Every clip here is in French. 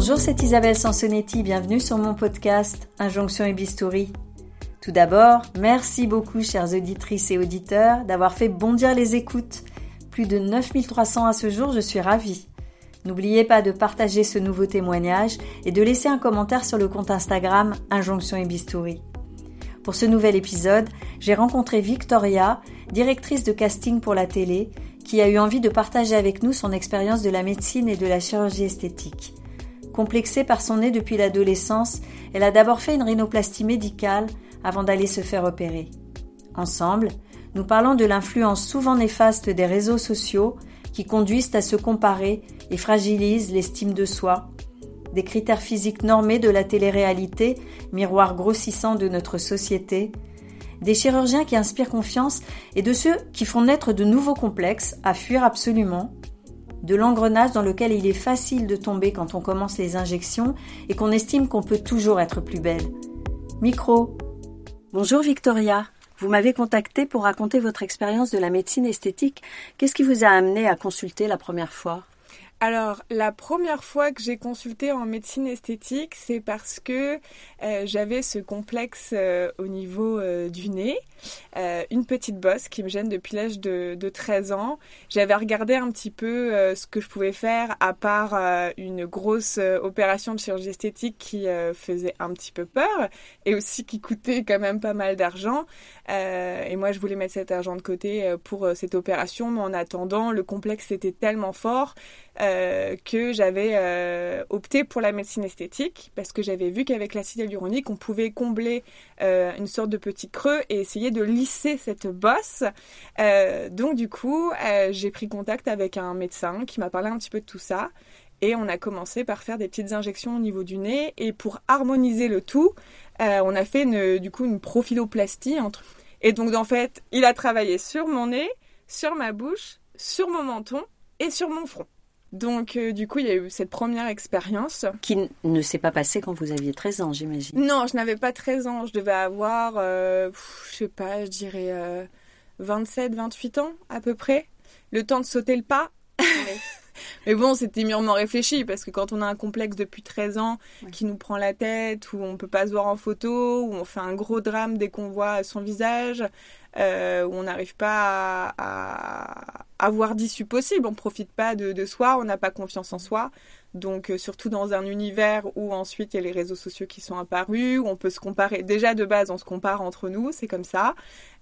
Bonjour, c'est Isabelle Sansonetti, bienvenue sur mon podcast Injonction et Bistouri. Tout d'abord, merci beaucoup chères auditrices et auditeurs d'avoir fait bondir les écoutes. Plus de 9300 à ce jour, je suis ravie. N'oubliez pas de partager ce nouveau témoignage et de laisser un commentaire sur le compte Instagram Injonction et Bistouri. Pour ce nouvel épisode, j'ai rencontré Victoria, directrice de casting pour la télé, qui a eu envie de partager avec nous son expérience de la médecine et de la chirurgie esthétique. Complexée par son nez depuis l'adolescence, elle a d'abord fait une rhinoplastie médicale avant d'aller se faire opérer. Ensemble, nous parlons de l'influence souvent néfaste des réseaux sociaux qui conduisent à se comparer et fragilisent l'estime de soi, des critères physiques normés de la télé-réalité, miroir grossissant de notre société, des chirurgiens qui inspirent confiance et de ceux qui font naître de nouveaux complexes à fuir absolument, de l'engrenage dans lequel il est facile de tomber quand on commence les injections et qu'on estime qu'on peut toujours être plus belle. Micro. Bonjour Victoria. Vous m'avez contacté pour raconter votre expérience de la médecine esthétique. Qu'est-ce qui vous a amené à consulter la première fois? Alors, la première fois que j'ai consulté en médecine esthétique, c'est parce que euh, j'avais ce complexe euh, au niveau euh, du nez, une petite bosse qui me gêne depuis l'âge de, de, 13 ans. J'avais regardé un petit peu ce que je pouvais faire, à part une grosse opération de chirurgie esthétique qui faisait un petit peu peur et aussi qui coûtait quand même pas mal d'argent. et moi, je voulais mettre cet argent de côté pour cette opération, mais en attendant, le complexe était tellement fort euh, que j'avais euh, opté pour la médecine esthétique parce que j'avais vu qu'avec l'acide hyaluronique, on pouvait combler euh, une sorte de petit creux et essayer de lisser cette bosse. donc du coup, j'ai pris contact avec un médecin qui m'a parlé un petit peu de tout ça. Et on a commencé par faire des petites injections au niveau du nez. Et pour harmoniser le tout, on a fait du coup une profiloplastie. Entre... Et donc en fait, il a travaillé sur mon nez, sur ma bouche, sur mon menton et sur mon front. Donc, euh, du coup, il y a eu cette première expérience. Qui ne s'est pas passée quand vous aviez 13 ans, j'imagine. Non, je n'avais pas 13 ans. Je devais avoir, euh, je sais pas, je dirais 27, euh, 28 ans à peu près. Le temps de sauter le pas. Mais bon, c'était mûrement réfléchi parce que quand on a un complexe depuis 13 ans qui nous prend la tête, où on peut pas se voir en photo, où on fait un gros drame dès qu'on voit son visage, euh, où on n'arrive pas à, avoir d'issue possible, on profite pas de, soi, on n'a pas confiance en soi. Donc euh, surtout dans un univers où ensuite il y a les réseaux sociaux qui sont apparus, où on peut se comparer. Déjà de base, on se compare entre nous, c'est comme ça.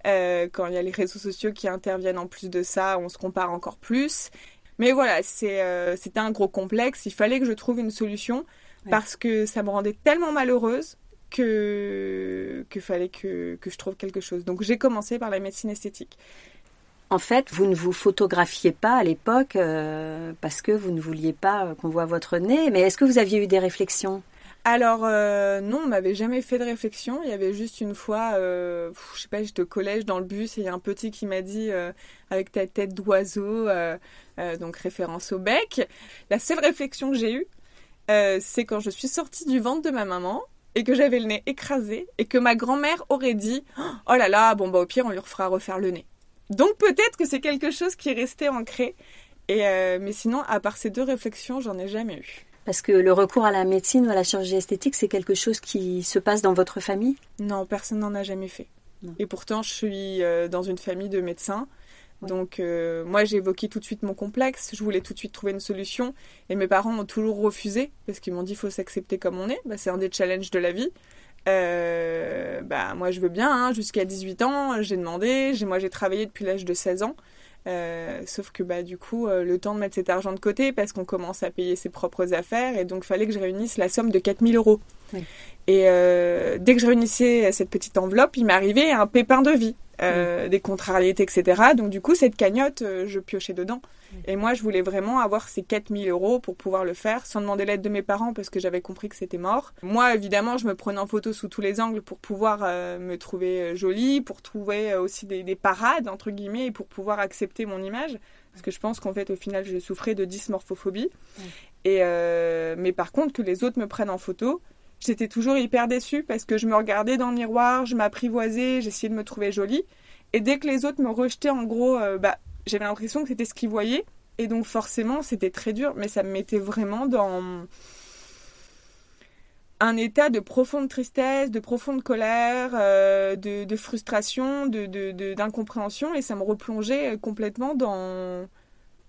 Euh, quand il y a les réseaux sociaux qui interviennent en plus de ça, on se compare encore plus. Mais voilà, euh, c'était un gros complexe. Il fallait que je trouve une solution parce que ça me rendait tellement malheureuse que qu'il fallait que, que je trouve quelque chose. Donc j'ai commencé par la médecine esthétique. En fait, vous ne vous photographiez pas à l'époque euh, parce que vous ne vouliez pas euh, qu'on voit votre nez. Mais est-ce que vous aviez eu des réflexions? Alors non, on m'avait jamais fait de réflexion. Il y avait juste une fois, euh, je sais pas, j'étais au collège dans le bus et il y a un petit qui m'a dit avec ta tête d'oiseau, donc référence au bec. La seule réflexion que j'ai eue, c'est quand je suis sortie du ventre de ma maman et que j'avais le nez écrasé et que ma grand-mère aurait dit oh là là bon bah au pire on lui refera refaire le nez. Donc peut-être que c'est quelque chose qui est resté ancré. Et euh, mais sinon à part ces deux réflexions j'en ai jamais eu. Parce que le recours à la médecine ou à la chirurgie esthétique, c'est quelque chose qui se passe dans votre famille? Non, personne n'en a jamais fait. Et pourtant, je suis euh, dans une famille de médecins. Donc euh, moi j'ai évoqué tout de suite mon complexe, je voulais tout de suite trouver une solution et mes parents ont toujours refusé parce qu'ils m'ont dit faut s'accepter comme on est, bah, c'est un des challenges de la vie. Euh, bah moi je veux bien, hein. jusqu'à 18 ans j'ai demandé, j'ai, moi j'ai travaillé depuis l'âge de 16 ans. Euh, sauf que bah du coup le temps de mettre cet argent de côté parce qu'on commence à payer ses propres affaires et donc il fallait que je réunisse la somme de 4000 euros. Et dès que je réunissais cette petite enveloppe, il m'arrivait un pépin de vie. Euh, des contrariétés, etc. Donc du coup, cette cagnotte, euh, je piochais dedans. Et moi, je voulais vraiment avoir ces 4000 euros pour pouvoir le faire sans demander l'aide de mes parents parce que j'avais compris que c'était mort. Moi, évidemment, je me prenais en photo sous tous les angles pour pouvoir euh, me trouver jolie, pour trouver aussi des, des, parades, entre guillemets, et pour pouvoir accepter mon image. Parce que je pense qu'en fait, au final, je souffrais de dysmorphophobie. Et, mais par contre, que les autres me prennent en photo, J'étais toujours hyper déçue parce que je me regardais dans le miroir, je m'apprivoisais, j'essayais de me trouver jolie. Et dès que les autres me rejetaient, en gros, euh, bah, j'avais l'impression que c'était ce qu'ils voyaient. Et donc forcément, c'était très dur, mais ça me mettait vraiment dans un état de profonde tristesse, de profonde colère, euh, de, frustration, de, d'incompréhension, et ça me replongeait complètement dans,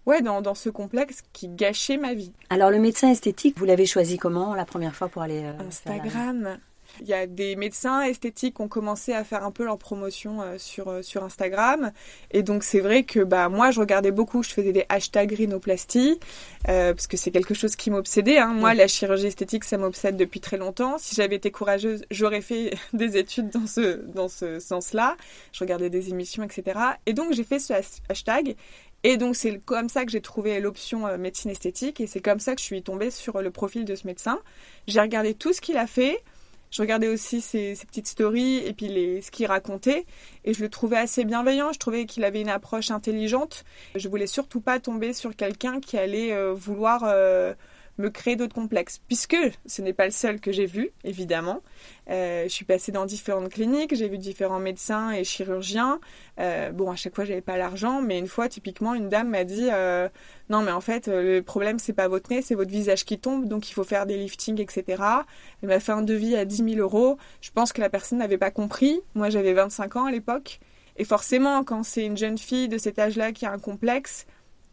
ouais, dans, dans, ce complexe qui gâchait ma vie. Alors le médecin esthétique, vous l'avez choisi comment la première fois pour aller euh, Instagram. Il y a des médecins esthétiques qui ont commencé à faire un peu leur promotion euh, sur, euh, sur Instagram. Et donc c'est vrai que bah, moi je regardais beaucoup, je faisais des hashtags rhinoplastie, parce que c'est quelque chose qui m'obsédait. Hein. Moi la chirurgie esthétique ça m'obsède depuis très longtemps. Si j'avais été courageuse, j'aurais fait des études dans ce, dans ce sens-là. Je regardais des émissions, etc. Et donc j'ai fait ce hashtag. Et donc c'est comme ça que j'ai trouvé l'option médecine esthétique et c'est comme ça que je suis tombée sur le profil de ce médecin. J'ai regardé tout ce qu'il a fait. Je regardais aussi ses, petites stories et puis les, ce qu'il racontait et je le trouvais assez bienveillant. Je trouvais qu'il avait une approche intelligente. Je voulais surtout pas tomber sur quelqu'un qui allait euh, vouloir euh, me créer d'autres complexes, puisque ce n'est pas le seul que j'ai vu, évidemment. Euh, je suis passée dans différentes cliniques, j'ai vu différents médecins et chirurgiens. Euh, bon, à chaque fois, j'avais pas l'argent, mais une fois, typiquement, une dame m'a dit euh, non, mais en fait, le problème c'est pas votre nez, c'est votre visage qui tombe, donc il faut faire des liftings, etc. Elle m'a fait un devis à 10 000 euros. Je pense que la personne n'avait pas compris. Moi, j'avais 25 ans à l'époque. Et forcément, quand c'est une jeune fille de cet âge-là qui a un complexe,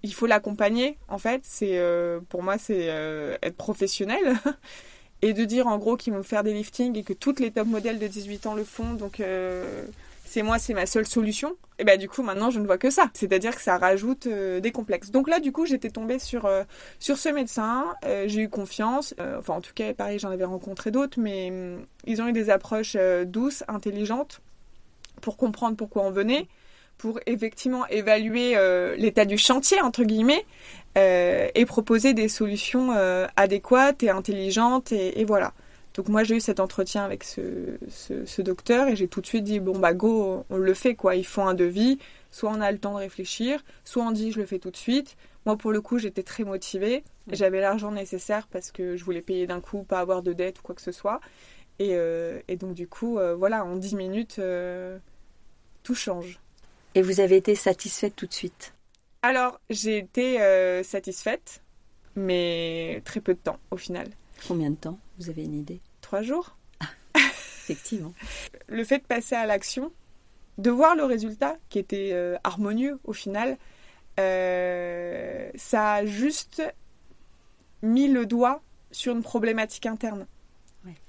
il faut l'accompagner en fait. C'est euh, pour moi c'est euh, être professionnel. Et de dire en gros qu'ils vont faire des liftings et que toutes les top modèles de 18 ans le font. Donc euh, c'est moi c'est ma seule solution. Et ben du coup maintenant je ne vois que ça. C'est-à-dire que ça rajoute des complexes. Donc là du coup j'étais tombée sur sur ce médecin. J'ai eu confiance. Enfin en tout cas pareil j'en avais rencontré d'autres. Mais hum, ils ont eu des approches douces intelligentes pour comprendre pourquoi on venait pour effectivement évaluer euh, l'état du chantier, entre guillemets, euh, et proposer des solutions euh, adéquates et intelligentes, et, voilà. Donc moi j'ai eu cet entretien avec ce, ce, docteur et j'ai tout de suite dit bon bah go on le fait quoi, ils font un devis, soit on a le temps de réfléchir, soit on dit je le fais tout de suite. Moi pour le coup j'étais très motivée, j'avais l'argent nécessaire parce que je voulais payer d'un coup, pas avoir de dette ou quoi que ce soit. Et, et donc du coup voilà en 10 minutes tout change. Et vous avez été satisfaite tout de suite Alors, j'ai été euh, satisfaite, mais très peu de temps au final. Combien de temps Vous avez une idée Trois jours. Ah, effectivement. le fait de passer à l'action, de voir le résultat qui était euh, harmonieux au final, euh, ça a juste mis le doigt sur une problématique interne,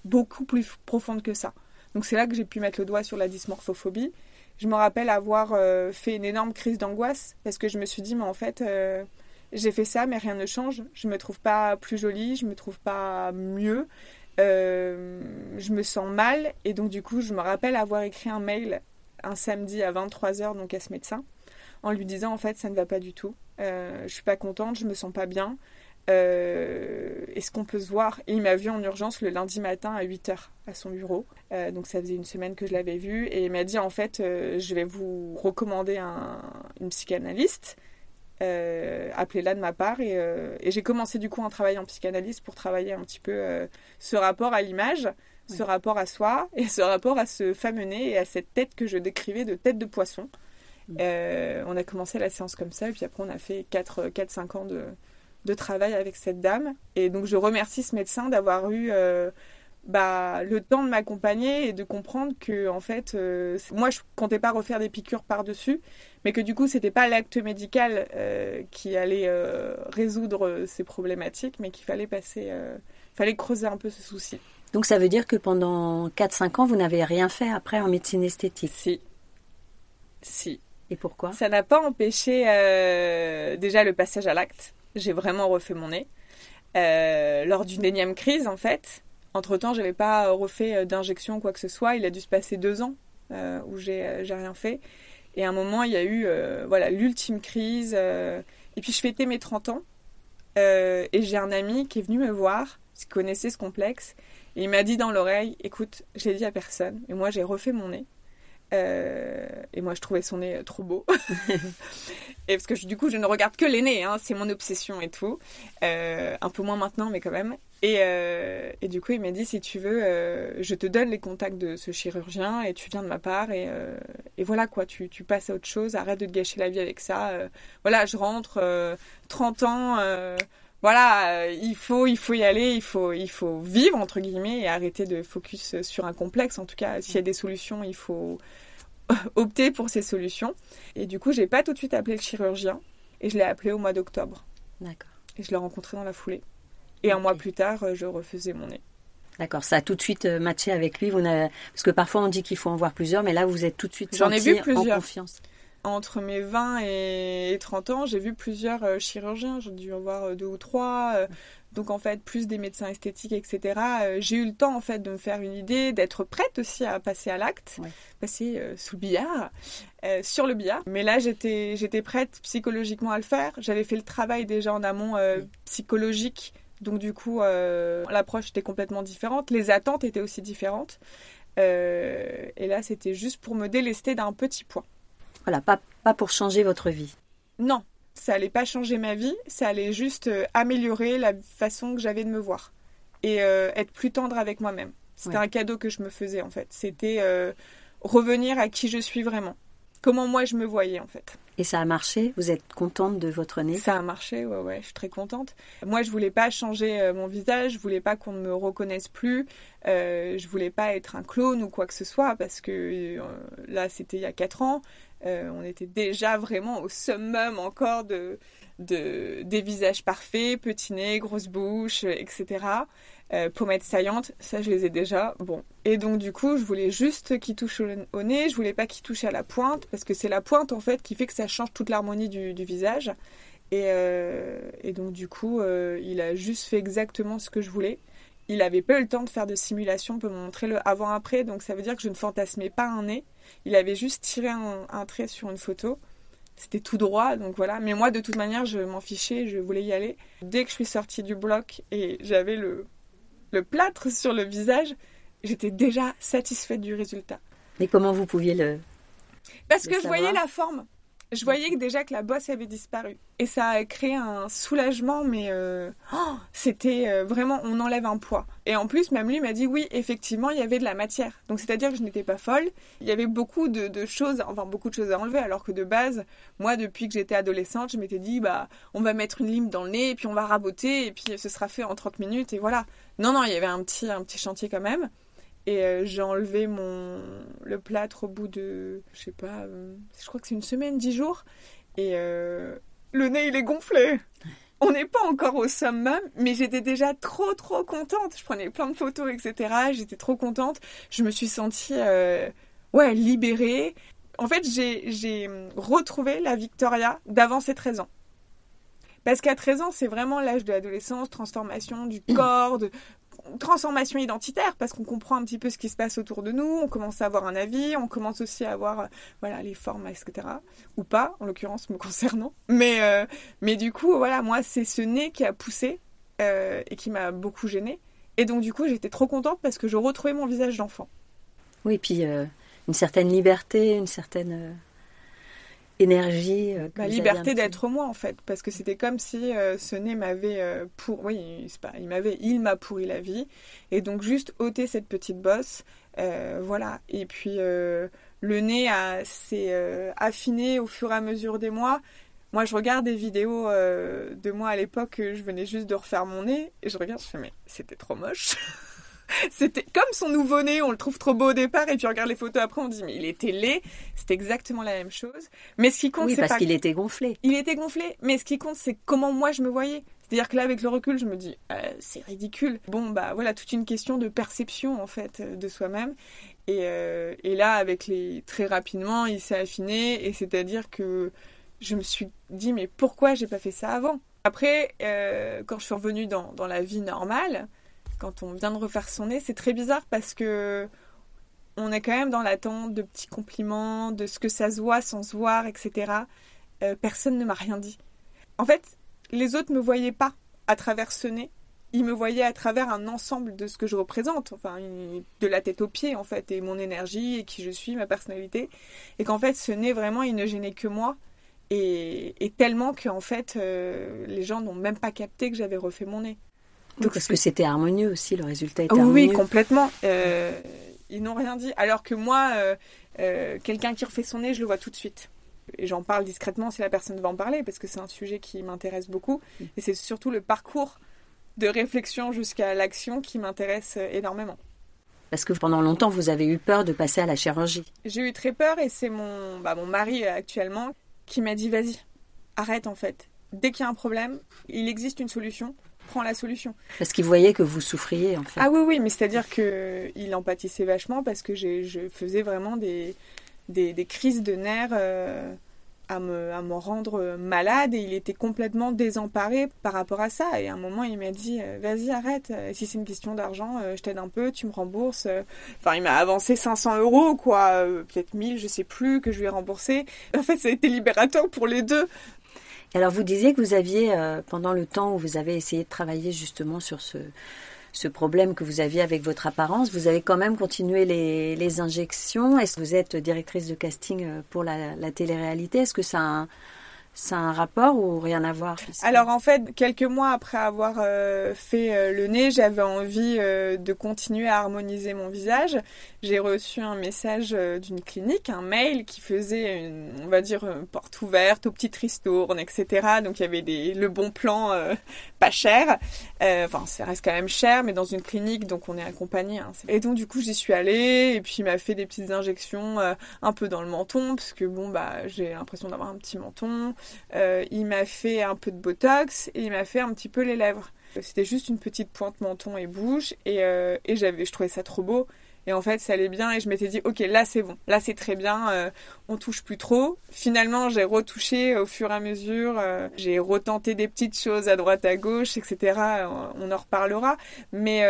beaucoup plus profonde que ça. Donc c'est là que j'ai pu mettre le doigt sur la dysmorphophobie je me rappelle avoir euh, fait une énorme crise d'angoisse parce que je me suis dit, mais en fait, euh, j'ai fait ça, mais rien ne change. Je me trouve pas plus jolie, je me trouve pas mieux. Euh, je me sens mal et donc du coup je me rappelle avoir écrit un mail un samedi à 23h donc à ce médecin en lui disant en fait ça ne va pas du tout je suis pas contente je me sens pas bien euh, est-ce qu'on peut se voir Et il m'a vu en urgence le lundi matin à 8h à son bureau. Euh, donc ça faisait une semaine que je l'avais vu. Et il m'a dit en fait, euh, je vais vous recommander un, une psychanalyste. Appelez-la de ma part. Et, et j'ai commencé du coup un travail en psychanalyse pour travailler un petit peu ce rapport à l'image, ce rapport à soi et ce rapport à ce fameux nez et à cette tête que je décrivais de tête de poisson. on a commencé la séance comme ça. Et puis après, on a fait 4-5 ans de de travail avec cette dame. Et donc je remercie ce médecin d'avoir eu euh, bah, le temps de m'accompagner et de comprendre que en fait, euh, moi je comptais pas refaire des piqûres par-dessus, mais que du coup c'était pas l'acte médical euh, qui allait résoudre ces problématiques, mais qu'il fallait passer, fallait creuser un peu ce souci. Donc ça veut dire que pendant 4-5 ans, vous n'avez rien fait après en médecine esthétique? Si. Si. Et pourquoi? Ça n'a pas empêché déjà le passage à l'acte j'ai vraiment refait mon nez. Euh, lors d'une énième crise, en fait. Entre-temps, je n'avais pas refait euh, d'injection quoi que ce soit. Il a dû se passer deux ans euh, où j'ai rien fait. Et à un moment, il y a eu voilà l'ultime crise. et puis, je fêtais mes 30 ans. et j'ai un ami qui est venu me voir, qui connaissait ce complexe. Et il m'a dit dans l'oreille, écoute, je l'ai dit à personne. Et moi, j'ai refait mon nez. Euh, et moi, je trouvais son nez trop beau. et parce que du coup, je ne regarde que les nez, hein, c'est mon obsession et tout. Euh, un peu moins maintenant, mais quand même. Et, euh, et du coup, il m'a dit si tu veux, je te donne les contacts de ce chirurgien et tu viens de ma part. Et, et voilà quoi, tu, tu, passes à autre chose, arrête de te gâcher la vie avec ça. voilà, je rentre 30 ans voilà, il faut, il faut y aller, il faut, il faut vivre entre guillemets et arrêter de focus sur un complexe. En tout cas, s'il y a des solutions, il faut opter pour ces solutions. Et du coup, j'ai pas tout de suite appelé le chirurgien et je l'ai appelé au mois d'octobre. D'accord. Et je l'ai rencontré dans la foulée. Et un mois plus tard, je refaisais mon nez. D'accord, ça a tout de suite euh, matché avec lui. Vous Parce que parfois on dit qu'il faut en voir plusieurs, mais là vous êtes tout de suite J'en ai vu plusieurs. en confiance. Entre mes 20 et 30 ans, j'ai vu plusieurs euh, chirurgiens. J'ai dû en voir euh, deux ou trois. donc en fait, plus des médecins esthétiques, etc. J'ai eu le temps en fait de me faire une idée, d'être prête aussi à passer à l'acte, passer sous le billard, sur le billard. Mais là, j'étais j'étais prête psychologiquement à le faire. J'avais fait le travail déjà en amont psychologique donc du coup, euh, l'approche était complètement différente, les attentes étaient aussi différentes. Euh, et là, c'était juste pour me délester d'un petit point. Voilà, pas, pas pour changer votre vie. Non, ça allait pas changer ma vie, ça allait juste euh, améliorer la façon que j'avais de me voir et être plus tendre avec moi-même. C'était un cadeau que je me faisais en fait. C'était revenir à qui je suis vraiment comment moi je me voyais en fait. Et ça a marché? Vous êtes contente de votre nez? Ça a marché, ouais, ouais, je suis très contente. Moi, je voulais pas changer euh, mon visage, je voulais pas qu'on ne me reconnaisse plus, euh, je voulais pas être un clone ou quoi que ce soit, parce que euh, là, c'était il y a 4 ans, euh, on était déjà vraiment au summum encore de, de, des visages parfaits, petit nez, grosse bouche, etc. Euh, pommettes saillantes, ça je les ai déjà. Bon. Et donc du coup, je voulais juste qu'il touche au, nez, je voulais pas qu'il touche à la pointe, parce que c'est la pointe en fait qui fait que ça change toute l'harmonie du, visage. Et, euh, donc du coup, euh, il a juste fait exactement ce que je voulais. Il avait pas eu le temps de faire de simulation pour me montrer le avant-après, donc ça veut dire que je ne fantasmais pas un nez. Il avait juste tiré un trait sur une photo c'était tout droit, donc voilà. Mais moi, de toute manière, je m'en fichais, je voulais y aller. Dès que je suis sortie du bloc et j'avais le, le plâtre sur le visage, j'étais déjà satisfaite du résultat. Mais comment vous pouviez le... Parce que je voyais la forme je voyais que déjà que la bosse avait disparu. Et ça a créé un soulagement, mais euh, oh, c'était euh, vraiment, on enlève un poids. Et en plus, même lui m'a dit, oui, effectivement, il y avait de la matière. Donc c'est-à-dire que je n'étais pas folle. Il y avait beaucoup de, choses, enfin beaucoup de choses à enlever, alors que de base, moi, depuis que j'étais adolescente, je m'étais dit, bah, on va mettre une lime dans le nez, et puis on va raboter, et puis ce sera fait en 30 minutes, et voilà. Non, non, il y avait un petit, un petit chantier quand même. Et euh, j'ai enlevé mon le plâtre au bout de, je sais pas, euh, je crois que c'est une semaine, dix jours. Et euh, le nez, il est gonflé. On n'est pas encore au summum, mais j'étais déjà trop, trop contente. Je prenais plein de photos, etc. J'étais trop contente. Je me suis sentie, ouais, libérée. En fait, j'ai retrouvé la Victoria d'avant ses 13 ans. Parce qu'à 13 ans, c'est vraiment l'âge de l'adolescence, transformation du corps, de transformation identitaire parce qu'on comprend un petit peu ce qui se passe autour de nous, on commence à avoir un avis, on commence aussi à avoir euh, voilà les formes, etc. Ou pas, en l'occurrence me concernant. Mais euh, mais du coup voilà moi c'est ce nez qui a poussé euh, et qui m'a beaucoup gênée. Et donc du coup j'étais trop contente parce que je retrouvais mon visage d'enfant. Oui, puis une certaine liberté, une certaine énergie. Euh, Ma liberté d'être moi en fait, parce que c'était comme si euh, ce nez m'avait euh, pour, oui, c'est pas, il m'avait, il m'a pourri la vie, et donc juste ôter cette petite bosse, voilà. Et puis le nez s'est affiné au fur et à mesure des mois. Moi, je regarde des vidéos de moi à l'époque, je venais juste de refaire mon nez, et je regarde, je fais mais c'était trop moche. C'était comme son nouveau-né, on le trouve trop beau au départ, et puis on regarde les photos après, on dit mais il était laid. C'est exactement la même chose. Mais ce qui compte, oui, c'est parce qu'il était gonflé. Il était gonflé, mais ce qui compte, c'est comment moi je me voyais. C'est-à-dire que là, avec le recul, je me dis, euh, c'est ridicule. Bon, bah voilà, toute une question de perception, en fait, euh, de soi-même. Et, euh, et là, avec les... Très rapidement, il s'est affiné, et c'est-à-dire que je me suis dit, mais pourquoi j'ai pas fait ça avant? Après, quand je suis revenue dans, dans la vie normale, quand on vient de refaire son nez, c'est très bizarre parce que on est quand même dans l'attente de petits compliments, de ce que ça se voit sans se voir, etc. Euh, personne ne m'a rien dit. En fait, les autres me voyaient pas à travers ce nez. Ils me voyaient à travers un ensemble de ce que je représente, enfin, de la tête aux pieds, en fait, et mon énergie, et qui je suis, ma personnalité. Et qu'en fait, ce nez, vraiment, il ne gênait que moi. Et, tellement qu'en fait, euh, les gens n'ont même pas capté que j'avais refait mon nez. Donc, parce que c'était harmonieux aussi, le résultat était harmonieux. Oui, complètement. Euh, ils n'ont rien dit. Alors que moi, euh, euh, quelqu'un qui refait son nez, je le vois tout de suite. Et j'en parle discrètement si la personne va en parler, parce que c'est un sujet qui m'intéresse beaucoup. Mm. Et c'est surtout le parcours de réflexion jusqu'à l'action qui m'intéresse énormément. Parce que pendant longtemps, vous avez eu peur de passer à la chirurgie. J'ai eu très peur et c'est mon, bah, mon mari actuellement qui m'a dit vas-y, arrête en fait. Dès qu'il y a un problème, il existe une solution, prends la solution. Parce qu'il voyait que vous souffriez en fait. Ah oui, oui, mais c'est-à-dire qu'il empathissait vachement parce que je faisais vraiment des, des, crises de nerfs. Euh, à me, à me rendre malade et il était complètement désemparé par rapport à ça. Et à un moment, il m'a dit euh, Vas-y, arrête, si c'est une question d'argent, euh, je t'aide un peu, tu me rembourses. Enfin, il m'a avancé 500 euros, quoi, peut-être 1000, je sais plus, que je lui ai remboursé. En fait, ça a été libérateur pour les deux. Alors, vous disiez que vous aviez, pendant le temps où vous avez essayé de travailler justement sur ce, ce problème que vous aviez avec votre apparence, vous avez quand même continué les, injections. Est-ce que vous êtes directrice de casting euh, pour la, la télé-réalité? Est-ce que ça a ça a un rapport ou rien à voir Alors en fait, quelques mois après avoir euh, fait euh, le nez, j'avais envie euh, de continuer à harmoniser mon visage. J'ai reçu un message d'une clinique, un mail qui faisait, une, on va dire, une porte ouverte aux petites ristournes, etc. Donc il y avait le bon plan pas cher. Enfin, ça reste quand même cher, mais dans une clinique, donc on est accompagné. Hein. Et donc du coup, j'y suis allée et puis il m'a fait des petites injections un peu dans le menton parce que bon bah j'ai l'impression d'avoir un petit menton. Euh, il m'a fait un peu de botox et il m'a fait un petit peu les lèvres. C'était juste une petite pointe menton et bouche et, euh, et j'avais, je trouvais ça trop beau. Et en fait, ça allait bien et je m'étais dit, ok, là c'est bon, là c'est très bien, euh, on touche plus trop. Finalement, j'ai retouché au fur et à mesure, j'ai retenté des petites choses à droite, à gauche, etc. On en reparlera. Mais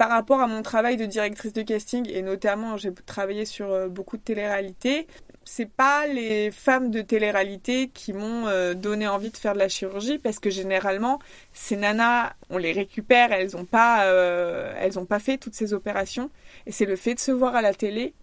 par rapport à mon travail de directrice de casting, et notamment j'ai travaillé sur beaucoup de télé-réalité, c'est pas les femmes de télé-réalité qui m'ont euh, donné envie de faire de la chirurgie parce que généralement ces nanas on les récupère elles ont pas euh, elles pas fait toutes ces opérations. Et c'est le fait de se voir à la télé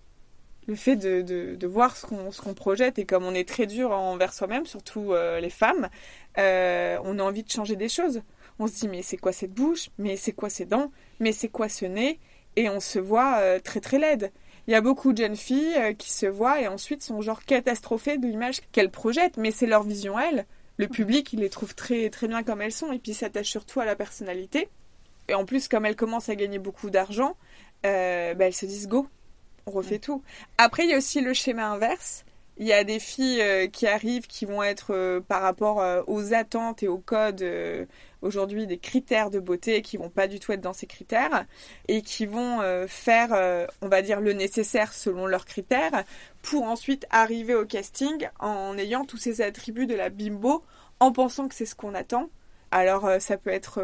le fait de, voir ce qu'on projette et comme on est très dur envers soi-même surtout euh, les femmes on a envie de changer des choses on se dit mais c'est quoi cette bouche? Mais c'est quoi ces dents? Mais c'est quoi ce nez? Et on se voit très très laide il y a beaucoup de jeunes filles euh, qui se voient et ensuite sont genre catastrophées de l'image qu'elles projettent, mais c'est leur vision elles. Le public, il les trouve très très bien comme elles sont et puis s'attache surtout à la personnalité. Et en plus, comme elles commencent à gagner beaucoup d'argent, euh, bah, elles se disent go, on refait tout. Après, il y a aussi le schéma inverse. Il y a des filles euh, qui arrivent qui vont être par rapport aux attentes et aux codes aujourd'hui des critères de beauté qui vont pas du tout être dans ces critères et qui vont euh, faire, euh, on va dire, le nécessaire selon leurs critères pour ensuite arriver au casting en ayant tous ces attributs de la bimbo en pensant que c'est ce qu'on attend. Alors euh, ça peut être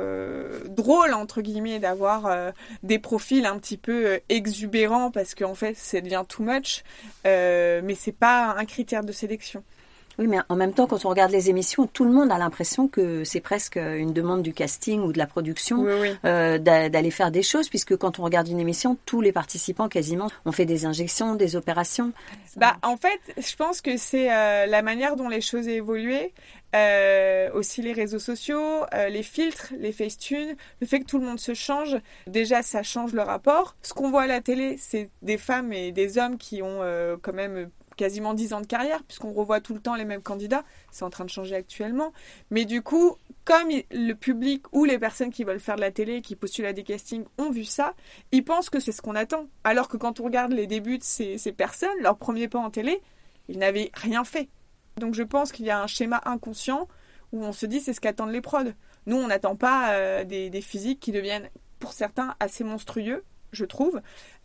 drôle entre guillemets d'avoir des profils un petit peu exubérants parce qu'en fait ça devient too much, mais c'est pas un critère de sélection. Oui, mais en même temps, quand on regarde les émissions, tout le monde a l'impression que c'est presque une demande du casting ou de la production euh, d'aller faire des choses, puisque quand on regarde une émission, tous les participants quasiment ont fait des injections, des opérations. Bah, en fait, je pense que c'est euh, la manière dont les choses ont évolué. Euh, aussi les réseaux sociaux, les filtres, les facetunes, le fait que tout le monde se change, déjà ça change le rapport. Ce qu'on voit à la télé, c'est des femmes et des hommes qui ont quand même quasiment 10 ans de carrière, puisqu'on revoit tout le temps les mêmes candidats. C'est en train de changer actuellement. Mais du coup, comme le public ou les personnes qui veulent faire de la télé, qui postulent à des castings, ont vu ça, ils pensent que c'est ce qu'on attend. Alors que quand on regarde les débuts de ces, personnes, leur premier pas en télé, ils n'avaient rien fait. Donc je pense qu'il y a un schéma inconscient où on se dit c'est ce qu'attendent les prods. Nous, on n'attend pas euh, des, des physiques qui deviennent, pour certains, assez monstrueux je trouve.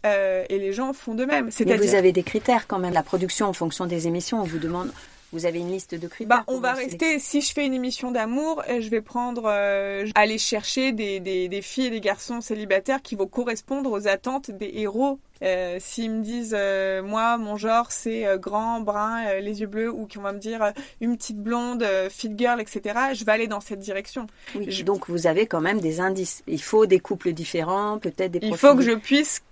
Euh, et les gens font de même. Mais vous avez des critères quand même. La production en fonction des émissions, on vous demande. Vous avez une liste de critères bah, On va rester, si je fais une émission d'amour, euh, je vais prendre, euh, aller chercher des, des, des, filles et des garçons célibataires qui vont correspondre aux attentes des héros. Euh, S'ils me disent, moi, mon genre, c'est grand, brun, les yeux bleus, ou qu'on va me dire une petite blonde, fit girl, etc., je vais aller dans cette direction. Oui, Donc vous avez quand même des indices. Il faut des couples différents, peut-être des Il faut que je puisse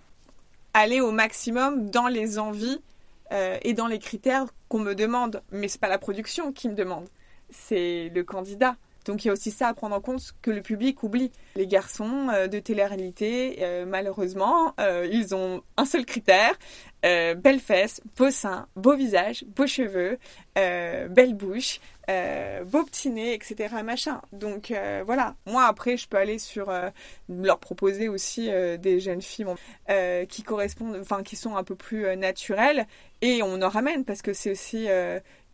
aller au maximum dans les envies euh, et dans les critères qu'on me demande. Mais c'est pas la production qui me demande, c'est le candidat. Donc il y a aussi ça à prendre en compte que le public oublie. Les garçons euh, de télé-réalité, euh, malheureusement, euh, ils ont un seul critère, belles fesses, beau sein, beau visage, beaux cheveux, belle bouche, beau petit nez, etc. Machin. Donc voilà, moi après je peux aller sur leur proposer aussi des jeunes filles qui correspondent, enfin qui sont un peu plus naturelles et on en ramène parce que c'est aussi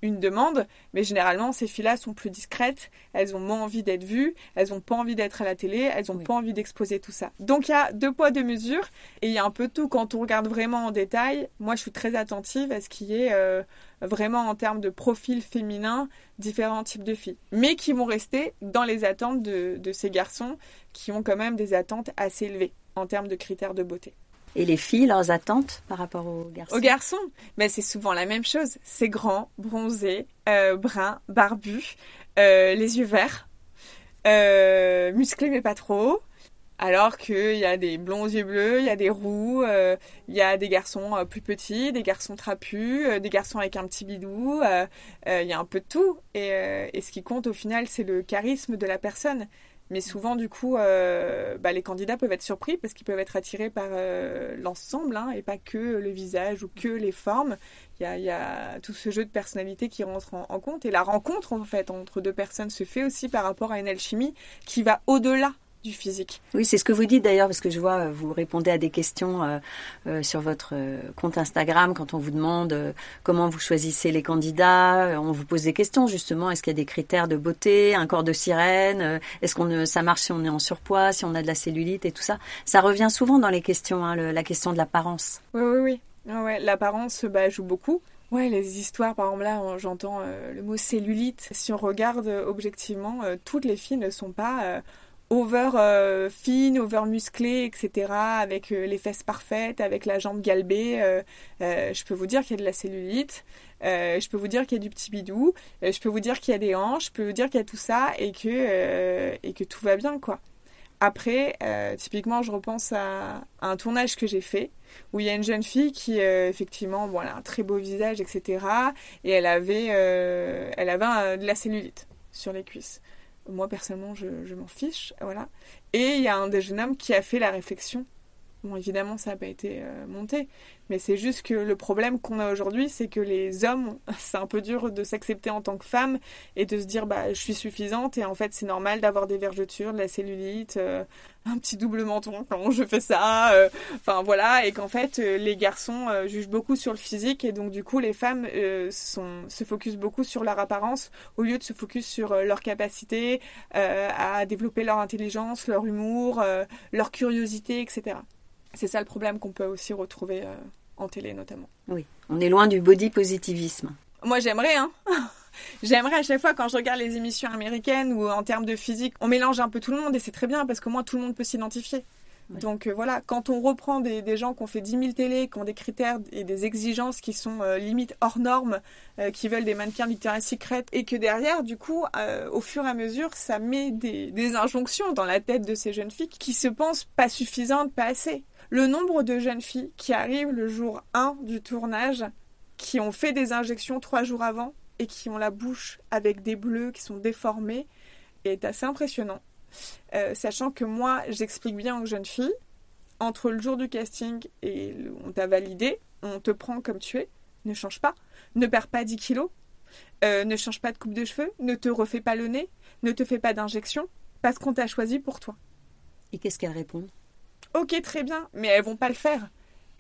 une demande, mais généralement ces filles-là sont plus discrètes, elles ont moins envie d'être vues, elles n'ont pas envie d'être à la télé, elles n'ont pas envie d'exposer tout ça. Donc il y a deux poids, deux mesures, et il y a un peu tout quand on regarde vraiment en détail. Moi je suis très attentive à ce qui est euh, vraiment en termes de profil féminin, différents types de filles, mais qui vont rester dans les attentes de, de ces garçons qui ont quand même des attentes assez élevées en termes de critères de beauté. Et les filles, leurs attentes par rapport aux garçons? Aux garçons Mais c'est souvent la même chose. C'est grand, bronzé, euh, brun, barbu, euh, les yeux verts, euh, musclé mais pas trop. Alors qu'il y a des blonds yeux bleus, il y a des roux, il y a des garçons plus petits, des garçons trapus, des garçons avec un petit bidou, il y a un peu de tout. Et ce qui compte au final, c'est le charisme de la personne. Mais souvent, du coup, euh, bah, les candidats peuvent être surpris parce qu'ils peuvent être attirés par euh, l'ensemble hein, et pas que le visage ou que les formes. Il y a, tout ce jeu de personnalité qui rentre en, compte. Et la rencontre, en fait, entre deux personnes se fait aussi par rapport à une alchimie qui va au-delà du physique. Oui, c'est ce que vous dites d'ailleurs, parce que je vois, euh, vous répondez à des questions euh, euh, sur votre compte Instagram quand on vous demande comment vous choisissez les candidats. On vous pose des questions justement. Est-ce qu'il y a des critères de beauté, un corps de sirène Est-ce qu'on ça marche si on est en surpoids, si on a de la cellulite et tout ça Ça revient souvent dans les questions, hein, la question de l'apparence. Oui, oui, oui. Ouais, l'apparence bah, joue beaucoup. Ouais, les histoires, par exemple, là, j'entends le mot cellulite. Si on regarde objectivement, toutes les filles ne sont pas over euh, fine, over musclée, etc., avec euh, les fesses parfaites, avec la jambe galbée, euh, je peux vous dire qu'il y a de la cellulite, je peux vous dire qu'il y a du petit bidou, je peux vous dire qu'il y a des hanches, je peux vous dire qu'il y a tout ça et que, et que tout va bien, quoi. Après, typiquement, je repense à, un tournage que j'ai fait où il y a une jeune fille qui, effectivement, bon, a un très beau visage, etc. Et elle avait, elle avait de la cellulite sur les cuisses. Moi, personnellement, je, m'en fiche. Voilà. Et il y a un des jeunes hommes qui a fait la réflexion. Bon, évidemment, ça n'a pas été euh, monté, mais c'est juste que le problème qu'on a aujourd'hui, c'est que les hommes, c'est un peu dur de s'accepter en tant que femme et de se dire bah je suis suffisante et en fait c'est normal d'avoir des vergetures, de la cellulite, euh, un petit double menton quand je fais ça, euh, enfin voilà, et qu'en fait euh, les garçons jugent beaucoup sur le physique et donc du coup les femmes sont, se focusent beaucoup sur leur apparence au lieu de se focus sur leur capacité à développer leur intelligence, leur humour, leur curiosité, etc. C'est ça le problème qu'on peut aussi retrouver en télé notamment. Oui, on est loin du body positivisme. Moi j'aimerais, hein. J'aimerais à chaque fois quand je regarde les émissions américaines ou en termes de physique, on mélange un peu tout le monde et c'est très bien parce que moi tout le monde peut s'identifier. Donc euh, voilà, quand on reprend des, gens qui ont fait 10 000 télé, qui ont des critères et des exigences qui sont euh, limite hors normes, euh, qui veulent des mannequins littéraires secrètes, et que derrière, du coup, au fur et à mesure, ça met des, des injonctions dans la tête de ces jeunes filles qui se pensent pas suffisantes, pas assez le nombre de jeunes filles qui arrivent le jour 1 du tournage, qui ont fait des injections trois jours avant et qui ont la bouche avec des bleus qui sont déformés est assez impressionnant. Euh, sachant que moi, j'explique bien aux jeunes filles, entre le jour du casting et on t'a validé, on te prend comme tu es, ne change pas, ne perds pas 10 kilos, euh, ne change pas de coupe de cheveux, ne te refais pas le nez, ne te fais pas d'injection, parce qu'on t'a choisi pour toi. Et qu'est-ce qu'elles répondent Ok, très bien, mais elles vont pas le faire.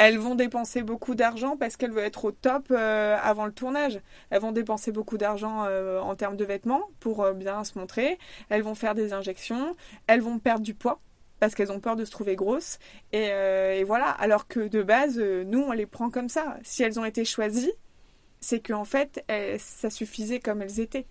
Elles vont dépenser beaucoup d'argent parce qu'elles veulent être au top euh, avant le tournage. Elles vont dépenser beaucoup d'argent euh, en termes de vêtements pour euh, bien se montrer. Elles vont faire des injections. Elles vont perdre du poids parce qu'elles ont peur de se trouver grosses. Et, et voilà. Alors que de base, nous, on les prend comme ça. Si elles ont été choisies, c'est qu'en fait, ça suffisait comme elles étaient.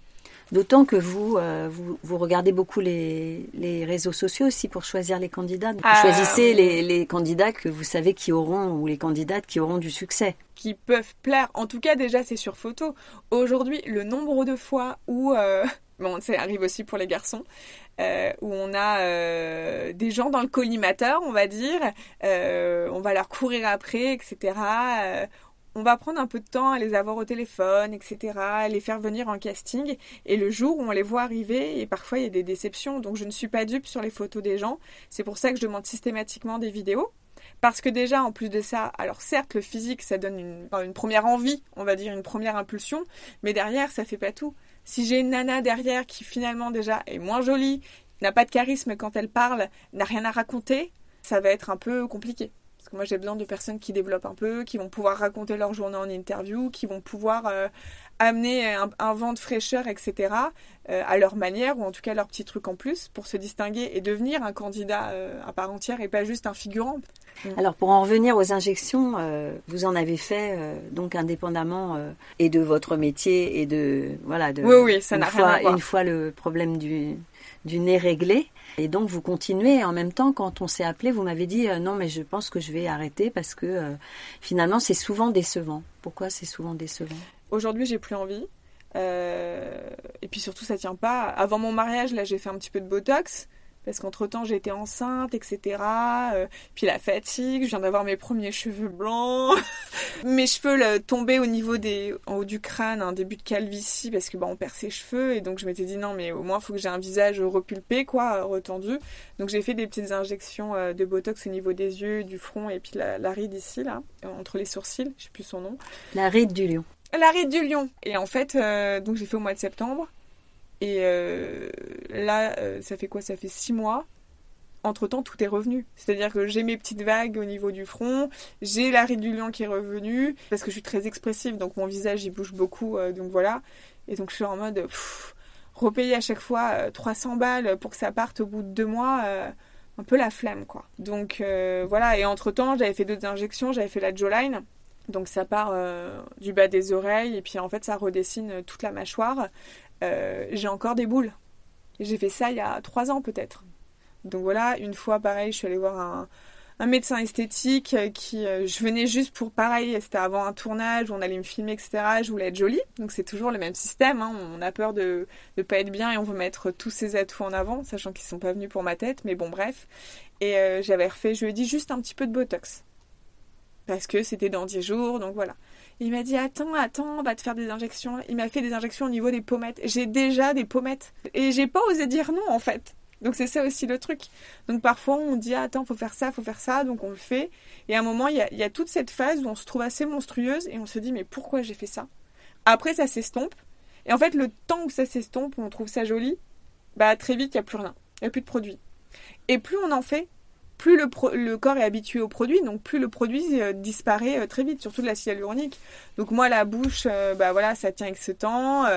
D'autant que vous, euh, vous, vous, regardez beaucoup les, les, réseaux sociaux aussi pour choisir les candidats. Vous ah, choisissez les, les, candidats que vous savez qui auront, ou les candidates qui auront du succès. Qui peuvent plaire. En tout cas, déjà, c'est sur photo. Aujourd'hui, le nombre de fois où... Euh, bon, ça arrive aussi pour les garçons, euh, où on a euh, des gens dans le collimateur, on va dire, euh, on va leur courir après, etc on va prendre un peu de temps à les avoir au téléphone, etc., à les faire venir en casting. Et le jour où on les voit arriver, et parfois il y a des déceptions, donc je ne suis pas dupe sur les photos des gens. C'est pour ça que je demande systématiquement des vidéos. Parce que déjà, en plus de ça, alors certes, le physique, ça donne une, première envie, on va dire une première impulsion, mais derrière, ça fait pas tout. Si j'ai une nana derrière qui finalement déjà est moins jolie, n'a pas de charisme quand elle parle, n'a rien à raconter, ça va être un peu compliqué. Que moi j'ai besoin de personnes qui développent un peu, qui vont pouvoir raconter leur journée en interview, qui vont pouvoir euh, amener un, vent de fraîcheur, etc. Euh, à leur manière, ou en tout cas leur petit truc en plus, pour se distinguer et devenir un candidat euh, à part entière et pas juste un figurant. Alors pour en revenir aux injections, vous en avez fait donc indépendamment et de votre métier et de voilà de oui oui ça n'a rien à voir. une fois le problème du du nez réglé. Et donc vous continuez. En même temps, quand on s'est appelé, vous m'avez dit euh, non, mais je pense que je vais arrêter parce que euh, finalement c'est souvent décevant. Pourquoi c'est souvent décevant? Aujourd'hui, j'ai plus envie. Euh, et puis surtout, ça tient pas. Avant mon mariage, là, j'ai fait un petit peu de botox parce qu'entre-temps j'étais enceinte, etc. Euh, puis la fatigue, je viens d'avoir mes premiers cheveux blancs, mes cheveux tombaient au niveau des, en haut du crâne, un début de calvitie parce que bah on perd ses cheveux et donc je m'étais dit non mais au moins il faut que j'ai un visage repulpé quoi, retendu. Donc j'ai fait des petites injections euh, de botox au niveau des yeux, du front et puis la, ride ici là, entre les sourcils, je sais plus son nom. La ride du lion. La ride du lion. Et en fait, euh, donc j'ai fait au mois de septembre. Et euh, là, euh, ça fait quoi? Ça fait six mois. Entre-temps, tout est revenu. C'est-à-dire que j'ai mes petites vagues au niveau du front, j'ai la ride du lion qui est revenue, parce que je suis très expressive, donc mon visage, il bouge beaucoup, euh, donc voilà. Et donc je suis en mode, repayer à chaque fois 300 balles pour que ça parte au bout de deux mois, un peu la flemme, quoi. Donc voilà, et entre-temps, j'avais fait d'autres injections, j'avais fait la jawline, donc ça part du bas des oreilles, et puis en fait, ça redessine toute la mâchoire. Euh, j'ai encore des boules. J'ai fait ça il y a trois ans peut-être. Donc voilà, une fois pareil, je suis allée voir un, médecin esthétique qui, euh, je venais juste pour pareil, c'était avant un tournage, on allait me filmer, etc. Je voulais être jolie, donc c'est toujours le même système. Hein. On a peur de ne pas être bien et on veut mettre tous ses atouts en avant, sachant qu'ils sont pas venus pour ma tête, mais bon bref. Et euh, j'avais refait, je lui ai dit juste un petit peu de botox parce que c'était dans 10 jours, donc voilà. Il m'a dit attends, attends, on va te faire des injections. Il m'a fait des injections au niveau des pommettes. J'ai déjà des pommettes et j'ai pas osé dire non en fait. Donc c'est ça aussi le truc. Donc parfois on dit attends, faut faire ça, faut faire ça, donc on le fait. Et à un moment il y a, toute cette phase où on se trouve assez monstrueuse et on se dit mais pourquoi j'ai fait ça? Après ça s'estompe. Et en fait le temps où ça s'estompe, où on trouve ça joli, bah très vite il y a plus rien, il y a plus de produit. Et plus on en fait, plus le, corps est habitué au produit, donc plus le produit euh, disparaît euh, très vite, surtout de l'acide hyaluronique. Donc moi, la bouche, euh, bah voilà, ça tient avec ce temps.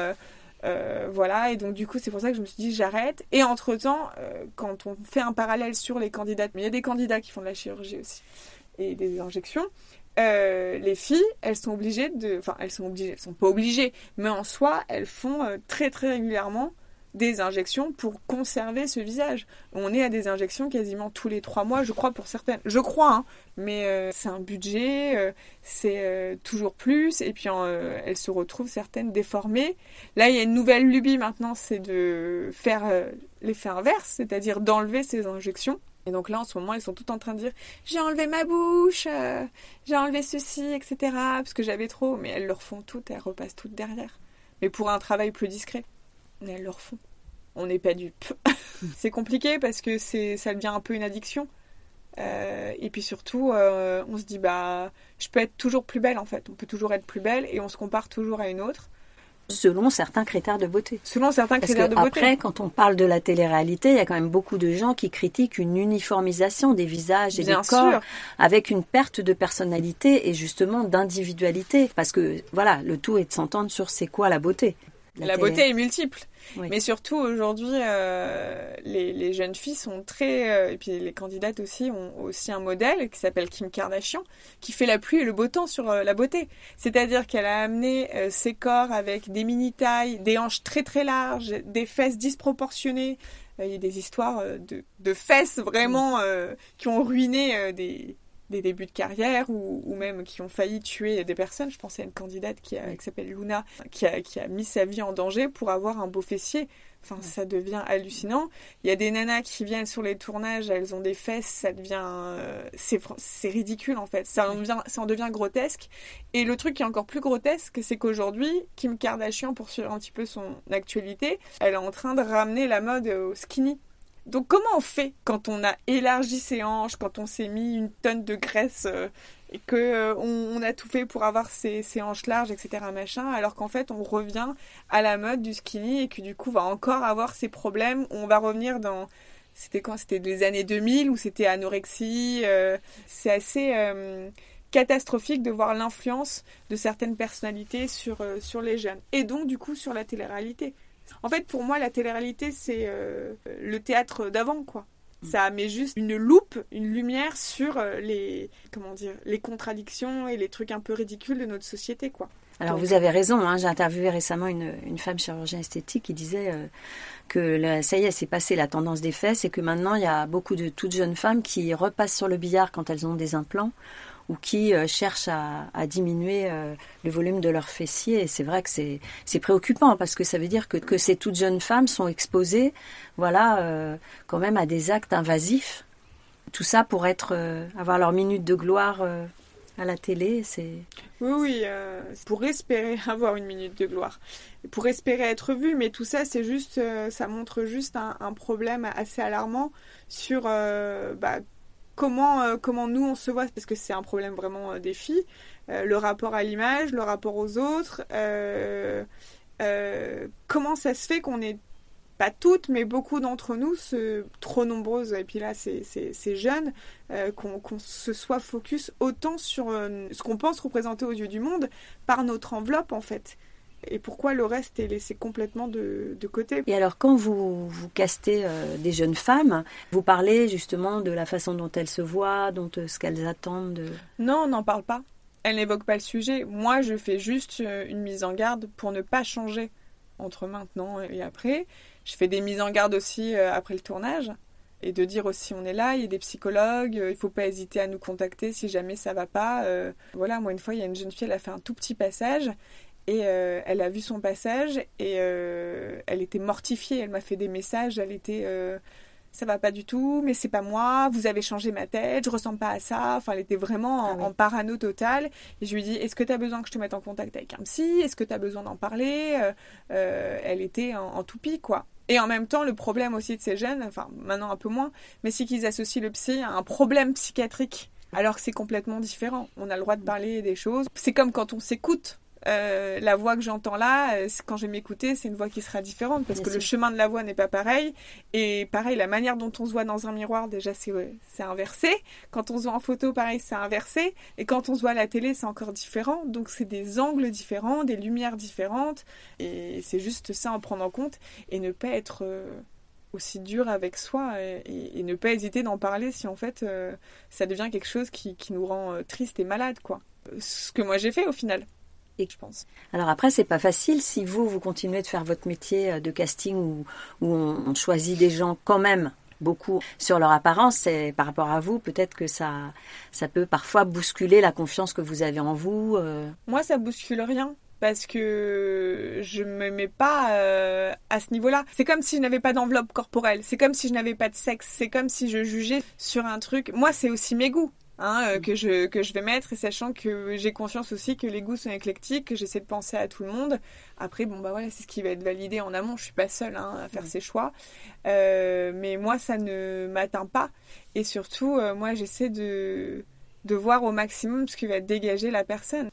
voilà, et donc du coup, c'est pour ça que je me suis dit j'arrête. Et entre-temps, quand on fait un parallèle sur les candidats, mais il y a des candidats qui font de la chirurgie aussi, et des injections, les filles, elles sont obligées de... Enfin, elles sont obligées, elles sont pas obligées, mais en soi, elles font très très régulièrement des injections pour conserver ce visage. On est à des injections quasiment tous les trois mois, je crois pour certaines. Je crois, hein, mais euh, c'est un budget, euh, c'est euh, toujours plus, et puis elles se retrouvent certaines déformées. Là, il y a une nouvelle lubie maintenant, c'est de faire l'effet inverse, c'est-à-dire d'enlever ces injections. Et donc là, en ce moment, elles sont toutes en train de dire j'ai enlevé ma bouche, j'ai enlevé ceci, etc. Parce que j'avais trop, mais elles le refont toutes, elles repassent toutes derrière. Mais pour un travail plus discret mais elles le refont. On n'est pas dupe. c'est compliqué parce que c'est, ça devient un peu une addiction. Euh, et puis surtout, euh, on se dit bah, je peux être toujours plus belle en fait. On peut toujours être plus belle et on se compare toujours à une autre. Selon certains critères de beauté. Selon certains critères de beauté. Après, quand on parle de la télé-réalité, il y a quand même beaucoup de gens qui critiquent une uniformisation des visages et des corps avec une perte de personnalité et justement d'individualité. Parce que voilà, le tout est de s'entendre sur c'est quoi la beauté. La, beauté est multiple. Mais surtout aujourd'hui, euh, les, jeunes filles sont très, euh, et puis les candidates aussi ont aussi un modèle qui s'appelle Kim Kardashian, qui fait la pluie et le beau temps sur euh, la beauté. C'est-à-dire qu'elle a amené ses corps avec des mini tailles, des hanches très très larges, des fesses disproportionnées. Il y a des histoires de, fesses vraiment qui ont ruiné des, des débuts de carrière ou, même qui ont failli tuer des personnes. Je pensais à une candidate qui, s'appelle Luna, qui a, qui a, mis sa vie en danger pour avoir un beau fessier. Enfin, ça devient hallucinant. Il y a des nanas qui viennent sur les tournages, elles ont des fesses, ça devient... Euh, c'est ridicule en fait. Ça en, devient, ça en devient grotesque. Et le truc qui est encore plus grotesque, c'est qu'aujourd'hui, Kim Kardashian, pour suivre un petit peu son actualité, elle est en train de ramener la mode au skinny. Donc comment on fait quand on a élargi ses hanches, quand on s'est mis une tonne de graisse euh, et que euh, on, a tout fait pour avoir ses, hanches larges, etc. machin, alors qu'en fait on revient à la mode du skinny et que du coup on va encore avoir ces problèmes, on va revenir dans c'était quand? C'était les années 2000 où c'était anorexie, euh, c'est assez catastrophique de voir l'influence de certaines personnalités sur, sur les jeunes et donc du coup sur la télé-réalité. En fait, pour moi, la télé-réalité, c'est euh, le théâtre d'avant, quoi. Mm. Ça met juste une loupe, une lumière sur euh, les, comment dire, les contradictions et les trucs un peu ridicules de notre société, quoi. Alors vous avez raison, hein, j'ai interviewé récemment une, une, femme chirurgien esthétique qui disait euh, que ça y est, c'est passé la tendance des fesses et que maintenant il y a beaucoup de toutes jeunes femmes qui repassent sur le billard quand elles ont des implants ou qui euh, cherchent à, diminuer euh, le volume de leurs fessiers. Et c'est vrai que c'est, préoccupant parce que ça veut dire que, que ces toutes jeunes femmes sont exposées, voilà, quand même à des actes invasifs. Tout ça pour être, avoir leur minute de gloire à la télé, c'est... Oui, oui, pour espérer avoir une minute de gloire, pour espérer être vu, mais tout ça, c'est juste, ça montre juste un, problème assez alarmant sur bah, comment, euh, comment nous on se voit, parce que c'est un problème vraiment euh, des filles, euh, le rapport à l'image, le rapport aux autres, comment ça se fait qu'on est pas toutes, mais beaucoup d'entre nous, trop nombreuses, et puis là c'est jeune, qu'on se soit focus autant sur ce qu'on pense représenter aux yeux du monde par notre enveloppe en fait et pourquoi le reste est laissé complètement de, côté. Et alors quand vous, vous castez euh, des jeunes femmes, vous parlez justement de la façon dont elles se voient, dont euh, ce qu'elles attendent de... Non, on n'en parle pas. Elle n'évoque pas le sujet. Moi, je fais juste euh, une mise en garde pour ne pas changer entre maintenant et après. Je fais des mises en garde aussi après le tournage et de dire aussi on est là, il y a des psychologues, il faut pas hésiter à nous contacter si jamais ça va pas. voilà, moi une fois il y a une jeune fille, elle a fait un tout petit passage et euh, elle a vu son passage et euh, elle était mortifiée. Elle m'a fait des messages. Elle était euh, ça va pas du tout, mais c'est pas moi. Vous avez changé ma tête. Je ressemble pas à ça. Enfin, elle était vraiment en, ah parano total. Et je lui dis Est-ce que tu as besoin que je te mette en contact avec un psy? Est-ce que tu as besoin d'en parler? Elle était en, en toupie, quoi. Et en même temps, le problème aussi de ces jeunes, enfin maintenant un peu moins, mais c'est qu'ils associent le psy à un problème psychiatrique alors que c'est complètement différent. On a le droit de parler des choses. C'est comme quand on s'écoute. Euh, la voix que j'entends là, euh, quand je vais m'écouter, c'est une voix qui sera différente parce que le chemin de la voix n'est pas pareil. Et pareil, la manière dont on se voit dans un miroir, déjà, c'est inversé. Quand on se voit en photo, pareil, c'est inversé. Et quand on se voit à la télé, c'est encore différent. Donc, c'est des angles différents, des lumières différentes. Et c'est juste ça en prendre en compte et ne pas être euh, aussi dur avec soi et, ne pas hésiter d'en parler si en fait ça devient quelque chose qui, qui nous rend triste et malade, quoi. Ce que moi j'ai fait au final et je pense. Alors après, c'est pas facile si vous, vous continuez de faire votre métier euh, de casting où, on, choisit des gens quand même beaucoup sur leur apparence et par rapport à vous, peut-être que ça, ça peut parfois bousculer la confiance que vous avez en vous. Euh. Moi, ça bouscule rien parce que je me mets pas euh, à ce niveau-là. C'est comme si je n'avais pas d'enveloppe corporelle, c'est comme si je n'avais pas de sexe, c'est comme si je jugeais sur un truc. Moi, c'est aussi mes goûts. Hein, euh, que, je, que je vais mettre, et sachant que j'ai conscience aussi que les goûts sont éclectiques, que j'essaie de penser à tout le monde. Après, bon, bah voilà, c'est ce qui va être validé en amont. Je suis pas seule hein, à faire ces choix. Euh, mais moi, ça ne m'atteint pas. Et surtout, euh, moi, j'essaie de, de voir au maximum ce qui va dégager la personne.